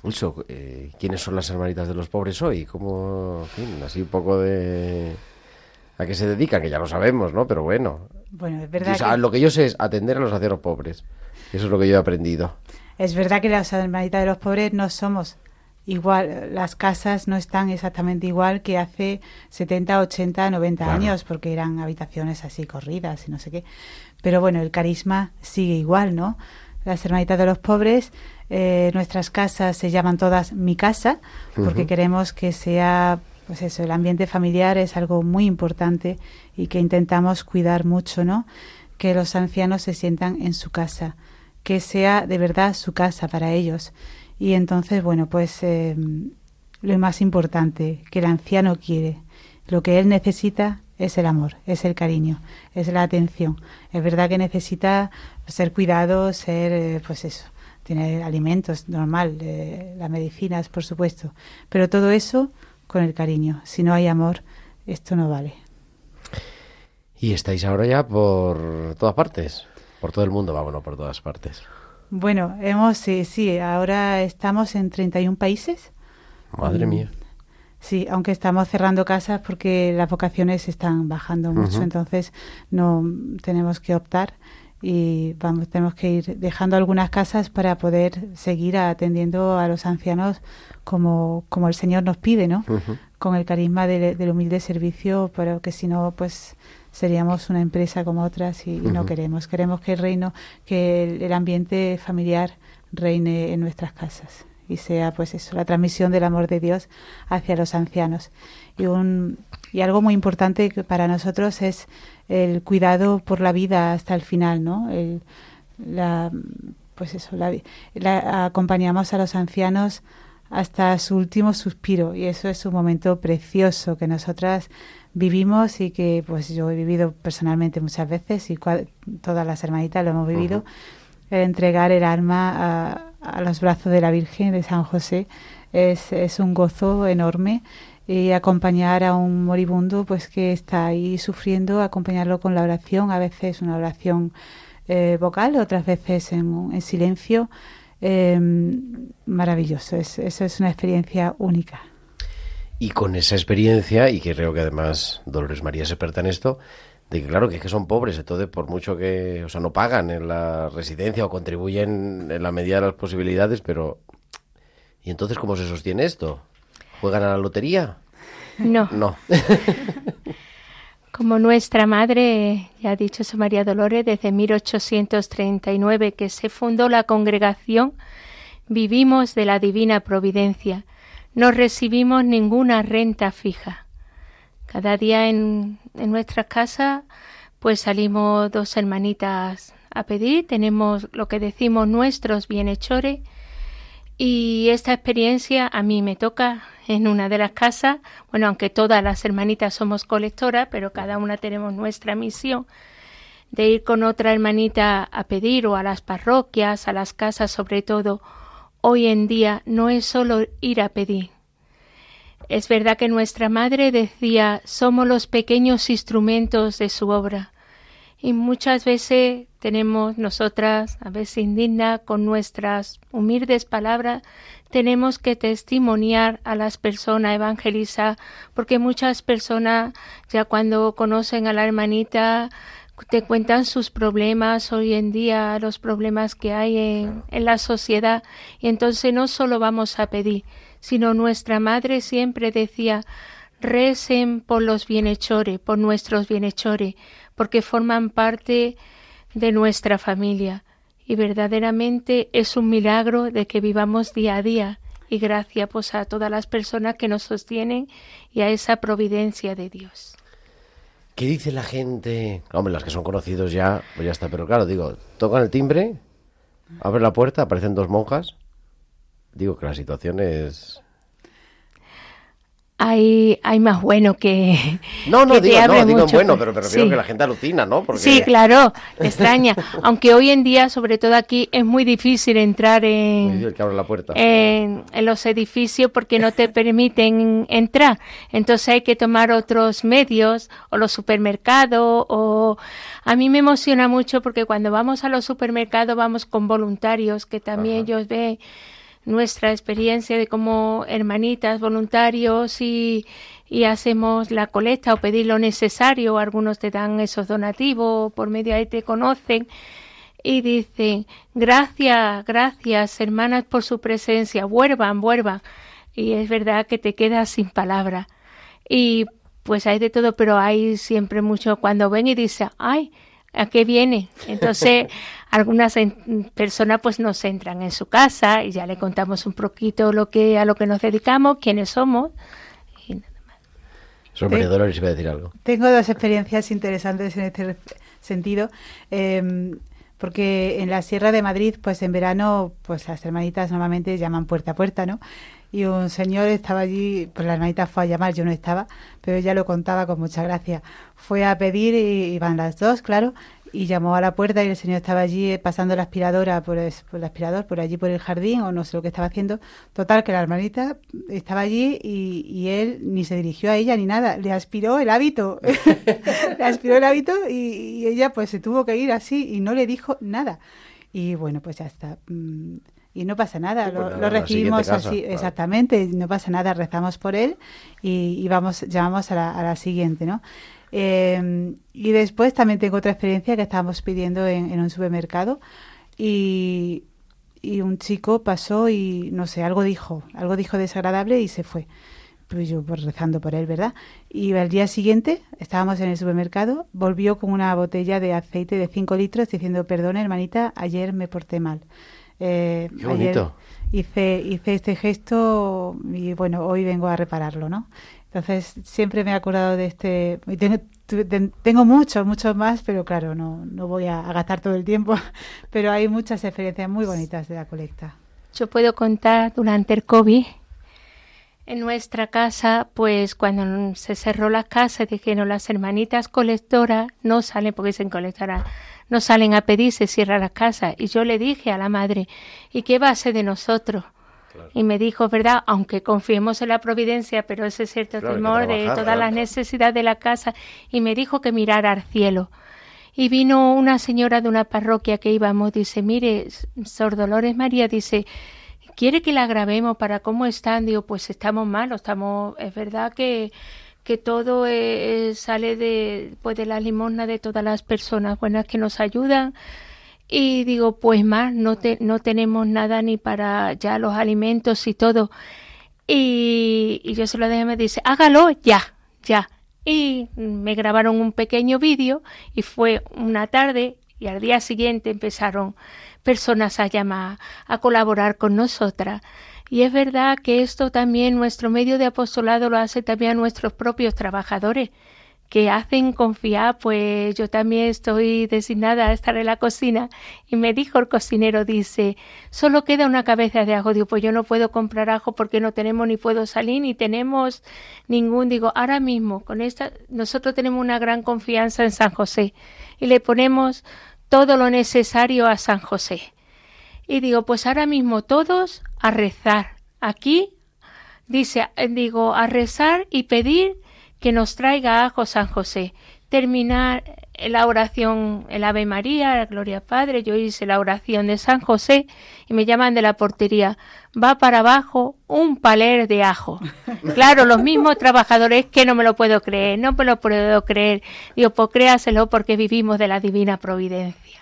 Ulso, mm, eh, ¿quiénes son las hermanitas de los pobres hoy? ¿Cómo, en fin, así un poco de... ¿A qué se dedican? Que ya lo sabemos, ¿no? Pero bueno. Bueno, es verdad. que... Lo que yo sé es atender a los ancianos pobres. Eso es lo que yo he aprendido. Es verdad que las hermanitas de los pobres no somos igual, las casas no están exactamente igual que hace 70, 80, 90 años, porque eran habitaciones así corridas y no sé qué. Pero bueno, el carisma sigue igual, ¿no? Las hermanitas de los pobres, eh, nuestras casas se llaman todas mi casa, porque queremos que sea, pues eso, el ambiente familiar es algo muy importante y que intentamos cuidar mucho, ¿no? Que los ancianos se sientan en su casa, que sea de verdad su casa para ellos y entonces, bueno, pues eh, lo más importante que el anciano quiere, lo que él necesita es el amor, es el cariño, es la atención. Es verdad que necesita ser cuidado, ser, eh, pues eso, tiene alimentos normal, eh, las medicinas, por supuesto, pero todo eso con el cariño. Si no hay amor, esto no vale. Y estáis ahora ya por todas partes, por todo el mundo, vámonos, por todas partes. Bueno, hemos, sí, sí, ahora estamos en 31 países. Madre mía. Sí, aunque estamos cerrando casas porque las vocaciones están bajando mucho, entonces no tenemos que optar y vamos, tenemos que ir dejando algunas casas para poder seguir atendiendo a los ancianos como, como el Señor nos pide, ¿no? Con el carisma del, del humilde servicio, pero que si no, pues seríamos una empresa como otras y, y no queremos. Queremos que el reino, que el, el ambiente familiar reine en nuestras casas y sea pues eso, la transmisión del amor de Dios hacia los ancianos. Y, un, y algo muy importante que para nosotros es el cuidado por la vida hasta el final, ¿no? El, la, pues eso, la, la- acompañamos a los ancianos hasta su último suspiro y eso es un momento precioso que nosotras vivimos y que pues yo he vivido personalmente muchas veces y cua- todas las hermanitas lo hemos vivido. El entregar el alma a, a los brazos de la Virgen de San José es, es un gozo enorme. Y acompañar a un moribundo pues que está ahí sufriendo acompañarlo con la oración a veces una oración eh, vocal otras veces en, en silencio. Eh, maravilloso es, eso es una experiencia única Y con esa experiencia, y que creo que además Dolores María es experta en esto, de que claro, que es que son pobres, entonces por mucho que, o sea, no pagan en la residencia o contribuyen en la medida de las posibilidades, pero... ¿Y entonces cómo se sostiene esto? ¿Juegan a la lotería? No. No. Como nuestra madre, ya ha dicho Sor María Dolores, desde 1839 que se fundó la congregación, vivimos de la divina providencia. No recibimos ninguna renta fija. Cada día en, en nuestra casa, pues salimos dos hermanitas a pedir, tenemos lo que decimos nuestros bienhechores y esta experiencia a mí me toca en una de las casas, bueno, aunque todas las hermanitas somos colectoras, pero cada una tenemos nuestra misión de ir con otra hermanita a pedir o a las parroquias, a las casas sobre todo. Hoy en día no es solo ir a pedir. Es verdad que nuestra madre decía somos los pequeños instrumentos de su obra. Y muchas veces tenemos nosotras, a veces indigna, con nuestras humildes palabras, tenemos que testimoniar a las personas, evangelizar, porque muchas personas ya cuando conocen a la hermanita te cuentan sus problemas hoy en día, los problemas que hay en, en la sociedad, y entonces no solo vamos a pedir, sino nuestra madre siempre decía, recen por los bienhechores, por nuestros bienhechores, porque forman parte de nuestra familia. Y verdaderamente es un milagro de que vivamos día a día. Y gracias pues a todas las personas que nos sostienen y a esa providencia de Dios. ¿Qué dice la gente? Hombre, las que son conocidos ya, pues ya está. Pero claro, digo, tocan el timbre, abren la puerta, aparecen dos monjas. Digo que la situación es... Hay, hay más bueno que. No, no, que te digo, abre no, digo mucho. bueno, pero me refiero Sí. que la gente alucina, ¿no? Porque... Sí, claro, extraña. Aunque hoy en día, sobre todo aquí, es muy difícil entrar en, difícil que abra la puerta. en, en los edificios porque no te permiten entrar. Entonces hay que tomar otros medios o los supermercados o a mí me emociona mucho porque cuando vamos a los supermercados vamos con voluntarios que también Ajá. ellos ven nuestra experiencia de como hermanitas voluntarios y, y hacemos la colecta o pedir lo necesario, algunos te dan esos donativos, por medio ahí te conocen y dicen, gracias, gracias hermanas por su presencia, vuelvan, vuelvan. Y es verdad que te quedas sin palabras. Y pues hay de todo, pero hay siempre mucho cuando ven y dicen, ay, ¿a qué viene? Entonces, algunas en- personas pues nos entran en su casa y ya le contamos un poquito lo que, a lo que nos dedicamos, quiénes somos. Y. Dolores iba a decir algo. Tengo dos experiencias interesantes en este sentido, eh, porque en la Sierra de Madrid, pues en verano, pues las hermanitas normalmente llaman puerta a puerta, ¿no? Y un señor estaba allí, pues la hermanita fue a llamar, yo no estaba, pero ella lo contaba con mucha gracia. Fue a pedir y iban las dos, claro, y llamó a la puerta y el señor estaba allí eh, pasando la aspiradora por, el aspirador, por allí por el jardín o no sé lo que estaba haciendo. Total, que la hermanita estaba allí y, él ni se dirigió a ella ni nada, le aspiró el hábito, le aspiró el hábito y, y ella pues se tuvo que ir así y no le dijo nada. Y bueno, pues ya está. Y no pasa nada, lo, pues lo recibimos así, exactamente, no pasa nada, rezamos por él y, y vamos, llamamos a la, a la siguiente, ¿no? Eh, y después también tengo otra experiencia que estábamos pidiendo en, en un supermercado y, y un chico pasó y no sé, algo dijo, algo dijo desagradable y se fue. Pues yo pues rezando por él, ¿verdad? Y al día siguiente estábamos en el supermercado, volvió con una botella de aceite de 5 litros diciendo, perdón hermanita, ayer me porté mal. Eh, Qué ayer bonito. hice, hice este gesto y bueno, hoy vengo a repararlo, ¿no? Entonces siempre me he acordado de este, y tengo, tengo muchos, muchos más, pero claro, no, no voy a, a gastar todo el tiempo, pero hay muchas experiencias muy bonitas de la colecta. Yo puedo contar durante el COVID, en nuestra casa, pues cuando se cerró la casa, dijeron las hermanitas colectoras no salen porque dicen colectoras, no salen a pedir, se cierra la casa. Y yo le dije a la madre, ¿y qué va a ser de nosotros? Y me dijo, ¿verdad? Aunque confiemos en la providencia, pero ese cierto Claro, temor de todas las necesidades de la casa. Y me dijo que mirara al cielo. Y vino una señora de una parroquia que íbamos, dice, mire, Sor Dolores María, dice, ¿quiere que la grabemos para cómo están? Digo, pues estamos malos, estamos, es verdad que, que todo eh, eh, sale de, pues de la limosna de todas las personas buenas que nos ayudan. Y digo, pues más, no, te, no tenemos nada ni para ya los alimentos y todo. Y, y yo se lo dejé, me dice, hágalo ya, ya. Y me grabaron un pequeño vídeo y fue una tarde y al día siguiente empezaron personas a llamar, a colaborar con nosotras. Y es verdad que esto también nuestro medio de apostolado lo hace también a nuestros propios trabajadores que hacen confiar, pues yo también estoy designada a estar en la cocina y me dijo el cocinero, dice, solo queda una cabeza de ajo, digo, pues yo no puedo comprar ajo porque no tenemos ni puedo salir ni tenemos ningún, digo, ahora mismo con esta, nosotros tenemos una gran confianza en San José y le ponemos todo lo necesario a San José. Y digo, pues ahora mismo todos a rezar. Aquí dice, eh, digo, a rezar y pedir que nos traiga ajo San José. Terminar la oración, el Ave María, la Gloria Padre, yo hice la oración de San José y me llaman de la portería, va para abajo un paler de ajo. Claro, los mismos trabajadores que no me lo puedo creer, no me lo puedo creer. Digo, pues créaselo porque vivimos de la divina providencia.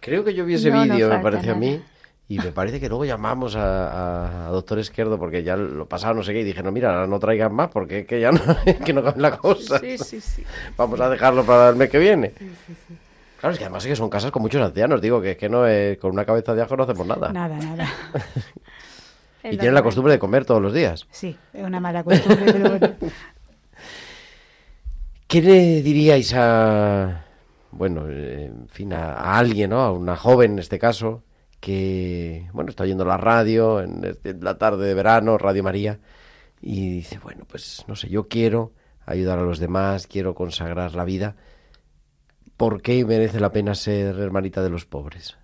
Creo que yo vi ese No, vídeo, me parece a mí, y me parece que luego llamamos a, a- a doctor Esquerdo porque ya lo pasaba no sé qué y dije, no, mira, ahora no traigan más porque es que ya no, que no cabe la cosa. Sí, sí, sí. Vamos a dejarlo para el mes que viene. Claro, es que además es que son casas con muchos ancianos, digo, que es que no es, con una cabeza de ajo no hacemos nada. Nada, nada. Y tienen la costumbre de comer todos los días. Sí, es una mala costumbre, pero bueno. ¿Qué le diríais a, bueno, en fin, a, a alguien, ¿no? A una joven en este caso, que, bueno, está oyendo la radio en la tarde de verano, Radio María, y dice, bueno, pues no sé, yo quiero ayudar a los demás, quiero consagrar la vida. ¿Por qué merece la pena ser hermanita de los pobres?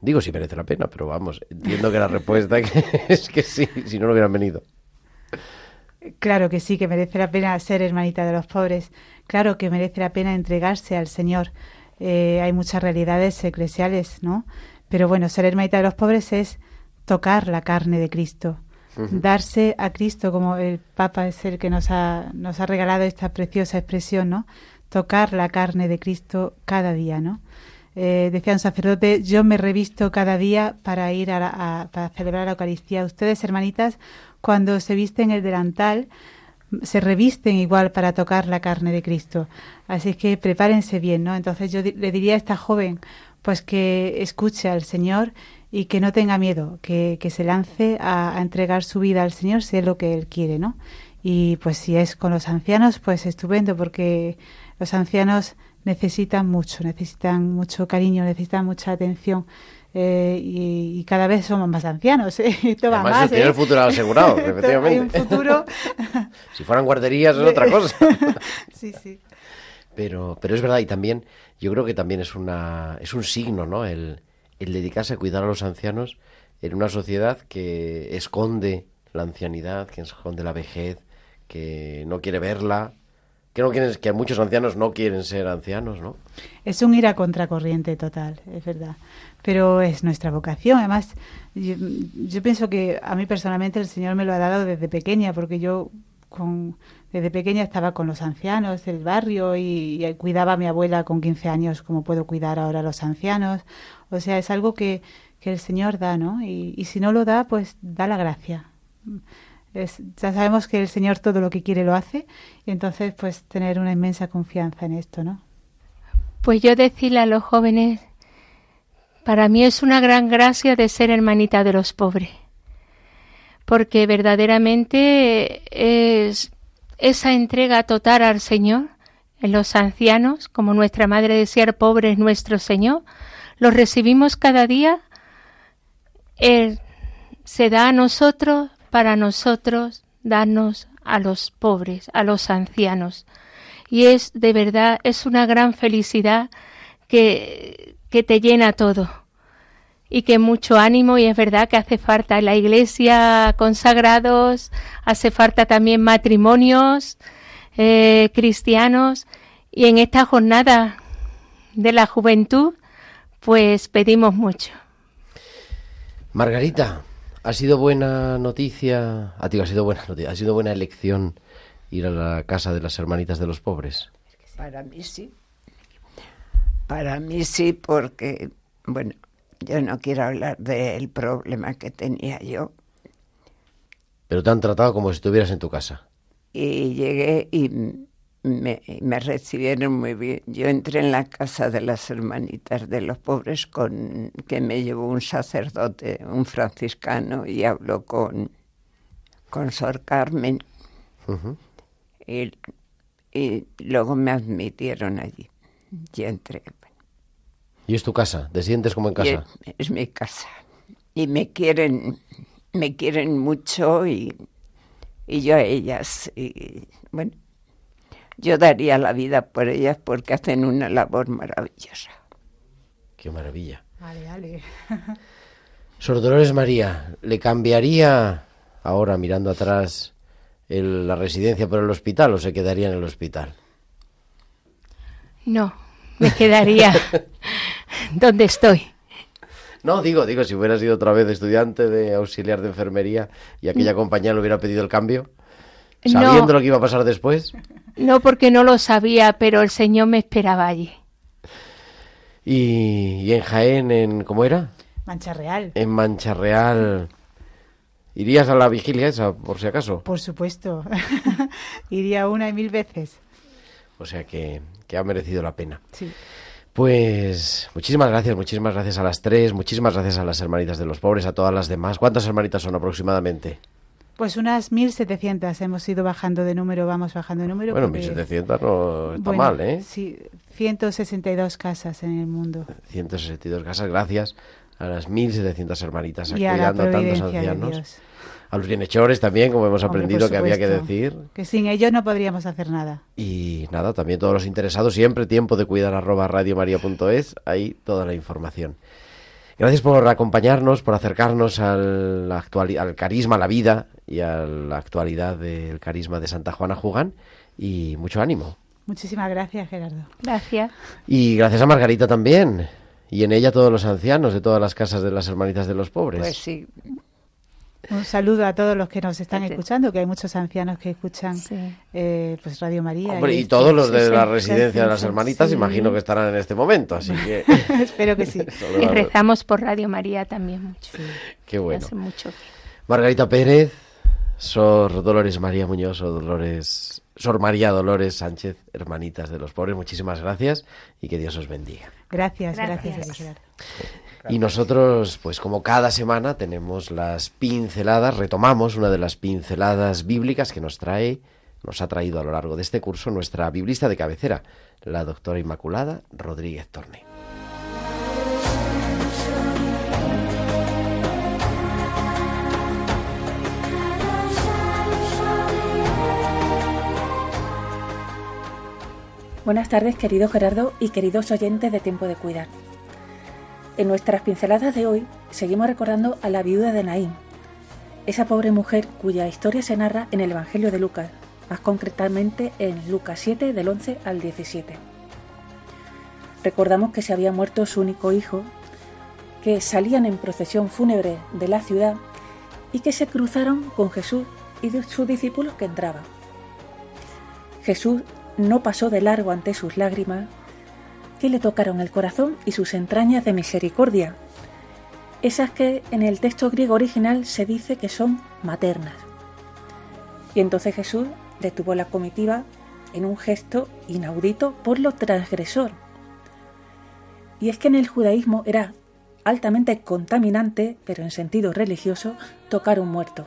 Digo si merece la pena, pero vamos, entiendo que la respuesta es que sí, si no, no hubieran venido. Claro que sí, que merece la pena ser hermanita de los pobres. Claro que merece la pena entregarse al Señor. Eh, hay muchas realidades eclesiales, ¿no? Pero bueno, ser hermanita de los pobres es tocar la carne de Cristo, darse a Cristo, como el Papa es el que nos ha, nos ha regalado esta preciosa expresión, ¿no? Tocar la carne de Cristo cada día, ¿no? Eh, decía un sacerdote, yo me revisto cada día para ir a, la- a- para celebrar la Eucaristía. Ustedes, hermanitas, cuando se visten el delantal, se revisten igual para tocar la carne de Cristo. Así es que prepárense bien, ¿no? Entonces yo le diría a esta joven, pues que escuche al Señor y que no tenga miedo, que, que se lance a, a entregar su vida al Señor si es lo que Él quiere, ¿no? Y pues si es con los ancianos, pues estupendo, porque los ancianos necesitan mucho, necesitan mucho cariño, necesitan mucha atención. eh, y, y cada vez somos más ancianos. ¿eh? Además, más, tiene ¿eh? el futuro asegurado, efectivamente. Hay un futuro. Si fueran guarderías es otra cosa. sí, sí. Pero, pero es verdad, y también, yo creo que también es una, es un signo, ¿no? El, el dedicarse a cuidar a los ancianos en una sociedad que esconde la ancianidad, que esconde la vejez, que no quiere verla, que no quieren, que muchos ancianos no quieren ser ancianos, ¿no? Es un ir a contracorriente total, es verdad. Pero es nuestra vocación. Además, yo, yo pienso que a mí personalmente el Señor me lo ha dado desde pequeña, porque yo con, desde pequeña estaba con los ancianos del barrio y, y cuidaba a mi abuela con 15 años como puedo cuidar ahora a los ancianos. O sea, es algo que, que el Señor da, ¿no? Y, y si no lo da, pues da la gracia. Es, ya sabemos que el Señor todo lo que quiere lo hace y entonces pues tener una inmensa confianza en esto, ¿no? Pues yo decirle a los jóvenes, para mí es una gran gracia de ser hermanita de los pobres, porque verdaderamente es esa entrega total al Señor en los ancianos, como nuestra madre decía, el pobre es nuestro Señor, los recibimos cada día, Él se da a nosotros para nosotros darnos a los pobres, a los ancianos. Y es de verdad, es una gran felicidad que, que te llena todo. Y que mucho ánimo, y es verdad que hace falta en la iglesia consagrados, hace falta también matrimonios eh, cristianos. Y en esta jornada de la juventud, pues pedimos mucho. Margarita, ha sido buena noticia, a ti ha sido buena noticia, ha sido buena elección ir a la casa de las hermanitas de los pobres. Para mí sí. Para mí sí, porque, bueno, yo no quiero hablar del problema que tenía yo. Pero te han tratado como si estuvieras en tu casa. Y llegué y me, me, recibieron muy bien. Yo entré en la casa de las hermanitas de los pobres con que me llevó un sacerdote, un franciscano, y habló con, con Sor Carmen. Uh -huh. y, y, luego me admitieron allí. Y entré. ¿Y es tu casa? ¿Te sientes como en casa? Es, es, mi casa. Y me quieren, me quieren mucho y, y yo a ellas. Y, bueno, yo daría la vida por ellas porque hacen una labor maravillosa. Qué maravilla. Vale, vale. Sor Dolores María, ¿le cambiaría ahora mirando atrás el, la residencia por el hospital o se quedaría en el hospital? No, me quedaría donde estoy. No, digo, digo, si hubiera sido otra vez estudiante de auxiliar de enfermería y aquella compañía le hubiera pedido el cambio, sabiendo no, lo que iba a pasar después. No, porque no lo sabía, pero el Señor me esperaba allí. ¿Y, y en Jaén, en cómo era? Mancha Real. En Mancha Real. ¿Irías a la vigilia esa, por si acaso? Por supuesto. Iría una y mil veces. O sea que, que ha merecido la pena. Sí. Pues muchísimas gracias, muchísimas gracias a las tres, muchísimas gracias a las hermanitas de los pobres, a todas las demás. ¿Cuántas hermanitas son aproximadamente? Pues unas 1.700 hemos ido bajando de número, vamos bajando de número. Bueno, porque... 1.700 no está bueno, mal, ¿eh? Sí, 162 casas en el mundo. 162 casas, gracias a las 1.700 hermanitas y cuidando a, tantos ancianos. A los bienhechores también, como hemos Hombre, aprendido que había que decir. Que sin ellos no podríamos hacer nada. Y nada, también todos los interesados, siempre tiempo de cuidar arroba radiomaria.es, ahí toda la información. Gracias por acompañarnos, por acercarnos al, actual, al carisma, a la vida y a la actualidad del carisma de Santa Juana Jugán y mucho ánimo. Muchísimas gracias, Gerardo. Gracias. Y gracias a Margarita también. Y en ella todos los ancianos de todas las casas de las hermanitas de los pobres. Pues sí. Un saludo a todos los que nos están escuchando, que hay muchos ancianos que escuchan sí. eh, pues Radio María. Hombre, y, y todos los de sí, la residencia de las hermanitas, imagino que estarán en este momento, así que... Espero que sí. y rezamos por Radio María también mucho. Qué bueno. Hace mucho. Margarita Pérez, Sor Dolores María Muñoz, o Dolores... Sor María Dolores Sánchez, hermanitas de los pobres, muchísimas gracias y que Dios os bendiga. Gracias, gracias, gracias. gracias. Y nosotros, pues como cada semana tenemos las pinceladas, retomamos una de las pinceladas bíblicas que nos trae, nos ha traído a lo largo de este curso nuestra biblista de cabecera, la doctora Inmaculada Rodríguez Torne. Buenas tardes, querido Gerardo y queridos oyentes de Tiempo de Cuidar. En nuestras pinceladas de hoy seguimos recordando a la viuda de Naín, esa pobre mujer cuya historia se narra en el Evangelio de Lucas, más concretamente en Lucas 7 del 11 al 17. Recordamos que se había muerto su único hijo, que salían en procesión fúnebre de la ciudad y que se cruzaron con Jesús y sus discípulos que entraban. Jesús no pasó de largo ante sus lágrimas, que le tocaron el corazón y sus entrañas de misericordia, esas que en el texto griego original se dice que son maternas. Y entonces Jesús detuvo la comitiva en un gesto inaudito por lo transgresor. Y es que en el judaísmo era altamente contaminante, pero en sentido religioso, tocar un muerto.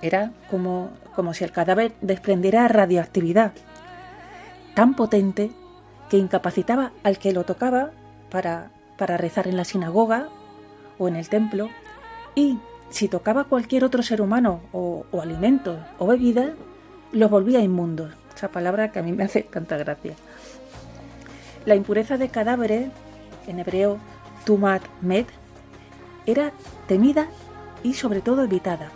Era como, como si el cadáver desprendiera radioactividad tan potente que incapacitaba al que lo tocaba para, para rezar en la sinagoga o en el templo y si tocaba cualquier otro ser humano o, o alimento o bebida, los volvía inmundos. Esa palabra que a mí me hace tanta gracia. La impureza de cadáveres, en hebreo tumat med, era temida y sobre todo evitada.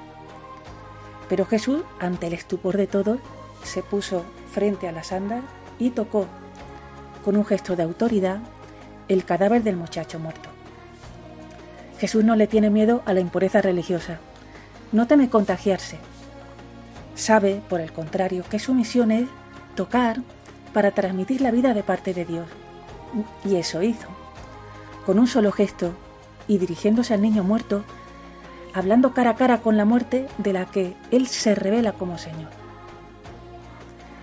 Pero Jesús, ante el estupor de todos, se puso frente a las andas y tocó, con un gesto de autoridad, el cadáver del muchacho muerto. Jesús no le tiene miedo a la impureza religiosa, no teme contagiarse. Sabe, por el contrario, que su misión es tocar para transmitir la vida de parte de Dios. Y eso hizo. Con un solo gesto y dirigiéndose al niño muerto, hablando cara a cara con la muerte de la que Él se revela como Señor.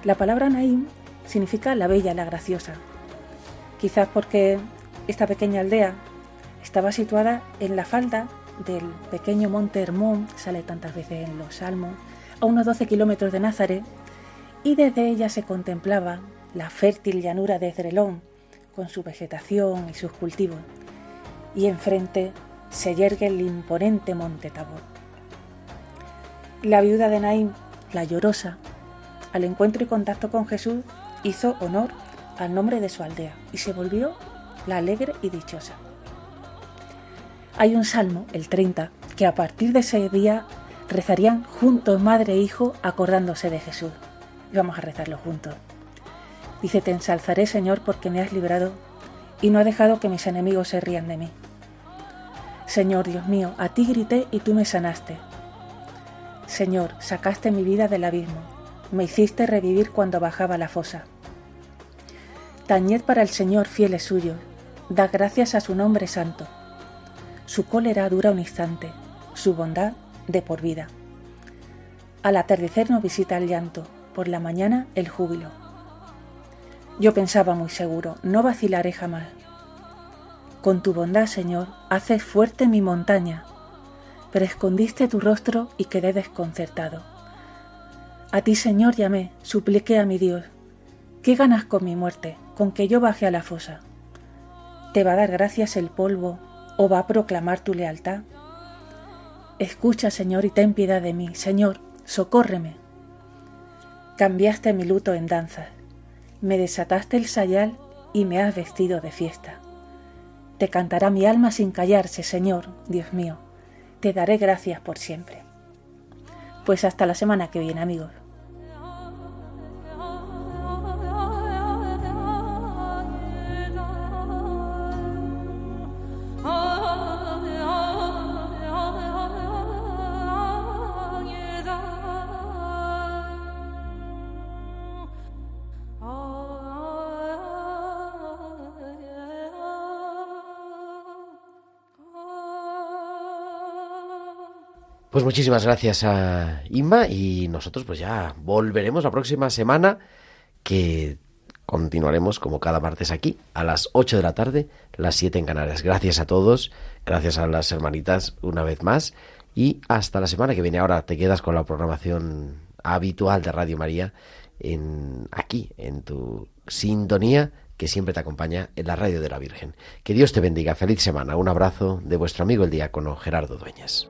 La palabra Naim significa la bella, la graciosa. Quizás porque esta pequeña aldea estaba situada en la falda del pequeño monte Hermón, sale tantas veces en los Salmos, a unos 12 kilómetros de Nazaret, y desde ella se contemplaba la fértil llanura de Zrelón, con su vegetación y sus cultivos, y enfrente se yergue el imponente monte Tabor. La viuda de Naim, la llorosa, al encuentro y contacto con Jesús, hizo honor al nombre de su aldea y se volvió la alegre y dichosa. Hay un salmo, el 30, que a partir de ese día rezarían juntos madre e hijo acordándose de Jesús. Y vamos a rezarlo juntos. Dice, te ensalzaré Señor porque me has librado y no ha dejado que mis enemigos se rían de mí. Señor Dios mío, a ti grité y tú me sanaste. Señor, sacaste mi vida del abismo, me hiciste revivir cuando bajaba la fosa. Tañed para el Señor fieles suyos, da gracias a su nombre santo. Su cólera dura un instante, su bondad de por vida. Al atardecer nos visita el llanto, por la mañana el júbilo. Yo pensaba muy seguro, no vacilaré jamás. Con tu bondad, Señor, haces fuerte mi montaña, pero escondiste tu rostro y quedé desconcertado. A ti, Señor, llamé, supliqué a mi Dios. ¿Qué ganas con mi muerte? Con que yo baje a la fosa? ¿Te va a dar gracias el polvo o va a proclamar tu lealtad? Escucha, Señor, y ten piedad de mí. Señor, socórreme. Cambiaste mi luto en danzas, me desataste el sayal y me has vestido de fiesta. Te cantará mi alma sin callarse, Señor, Dios mío. Te daré gracias por siempre. Pues hasta la semana que viene, amigos. Pues muchísimas gracias a Inma y nosotros pues ya volveremos la próxima semana que continuaremos como cada martes aquí a las 8 de la tarde, las 7 en Canarias. Gracias a todos, gracias a las hermanitas una vez más y hasta la semana que viene. Ahora te quedas con la programación habitual de Radio María en aquí en tu sintonía que siempre te acompaña en la radio de la Virgen. Que Dios te bendiga. Feliz semana. Un abrazo de vuestro amigo el diácono Gerardo Dueñas.